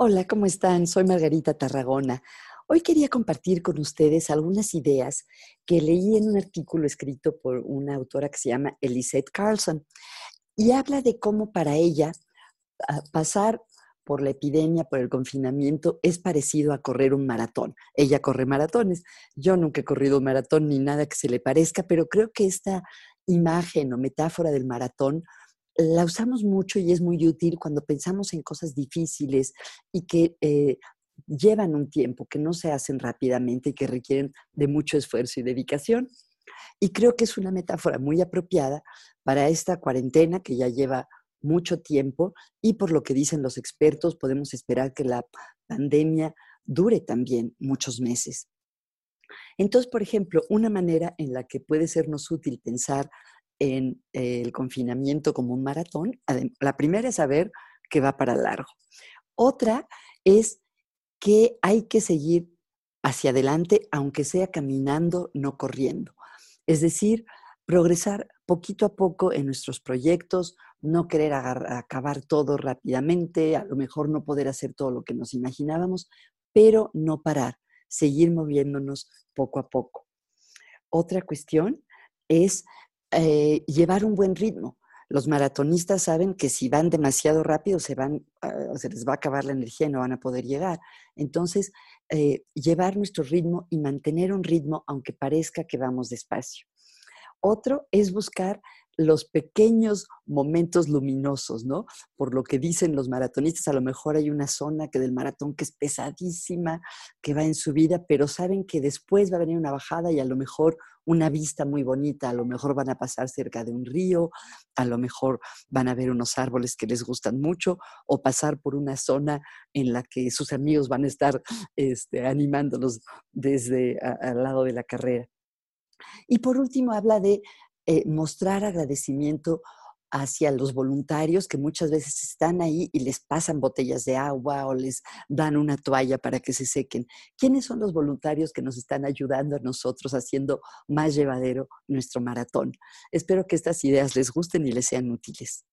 Hola, ¿cómo están? Soy Margarita Tarragona. Hoy quería compartir con ustedes algunas ideas que leí en un artículo escrito por una autora que se llama Elisette Carlson y habla de cómo para ella ah, pasar por la epidemia, por el confinamiento, es parecido a correr un maratón. Ella corre maratones. Yo nunca he corrido un maratón ni nada que se le parezca, pero creo que esta imagen o metáfora del maratón la usamos mucho y es muy útil cuando pensamos en cosas difíciles y que eh, llevan un tiempo, que no se hacen rápidamente y que requieren de mucho esfuerzo y dedicación. Y creo que es una metáfora muy apropiada para esta cuarentena que ya lleva mucho tiempo y por lo que dicen los expertos podemos esperar que la pandemia dure también muchos meses. Entonces, por ejemplo, una manera en la que puede sernos útil pensar en el confinamiento como un maratón. La primera es saber que va para largo. Otra es que hay que seguir hacia adelante, aunque sea caminando, no corriendo. Es decir, progresar poquito a poco en nuestros proyectos, no querer acabar todo rápidamente, a lo mejor no poder hacer todo lo que nos imaginábamos, pero no parar, seguir moviéndonos poco a poco. Otra cuestión es eh, llevar un buen ritmo. Los maratonistas saben que si van demasiado rápido se, van, ah, se les va a acabar la energía y no van a poder llegar. Entonces, eh, llevar nuestro ritmo y mantener un ritmo aunque parezca que vamos despacio. Otro es buscar los pequeños momentos luminosos, ¿no? Por lo que dicen los maratonistas, a lo mejor hay una zona que del maratón que es pesadísima, que va en subida, pero saben que después va a venir una bajada y a lo mejor una vista muy bonita, a lo mejor van a pasar cerca de un río, a lo mejor van a ver unos árboles que les gustan mucho o pasar por una zona en la que sus amigos van a estar este, animándolos desde al lado de la carrera. Y por último, habla de eh, mostrar agradecimiento hacia los voluntarios que muchas veces están ahí y les pasan botellas de agua o les dan una toalla para que se sequen. ¿Quiénes son los voluntarios que nos están ayudando a nosotros haciendo más llevadero nuestro maratón? Espero que estas ideas les gusten y les sean útiles.